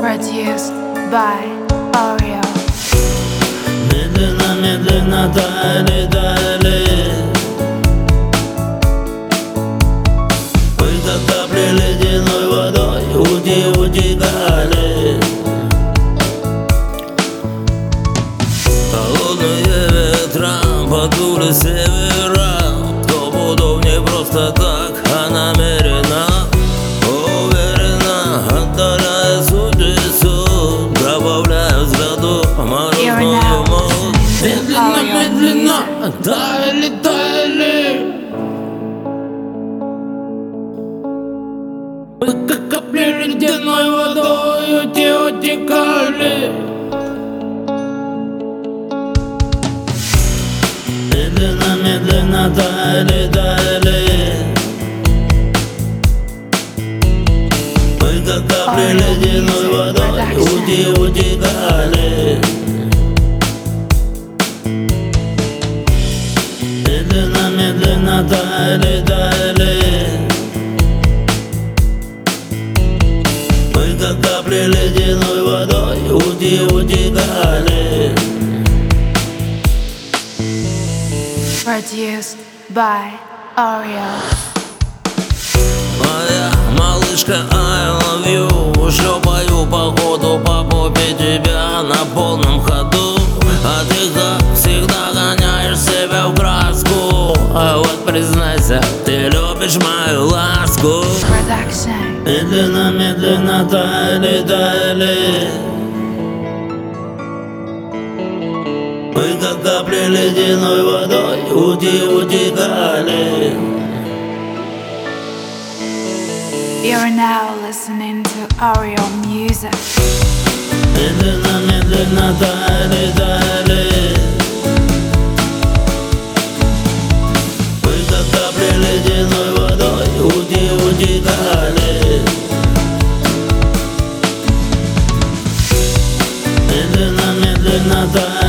Produced by Oreo. Медленно, Мы как капли ледяной водой Ути, утекали Холодные ветра подули севера таяли, таяли Мы как капли ледяной водой утекали Медленно, медленно таяли, таяли Мы как капли ледяной водой ути, утекали таяли, таяли Мы как капли ледяной водой ути, утекали Produced by Oreo. Моя малышка, I love you Шлепаю по мою ласку Production. Медленно, медленно таяли, таяли Мы как капли ледяной водой ути, утекали You're now listening to Oreo Music. Медленно, медленно таяли, таяли надо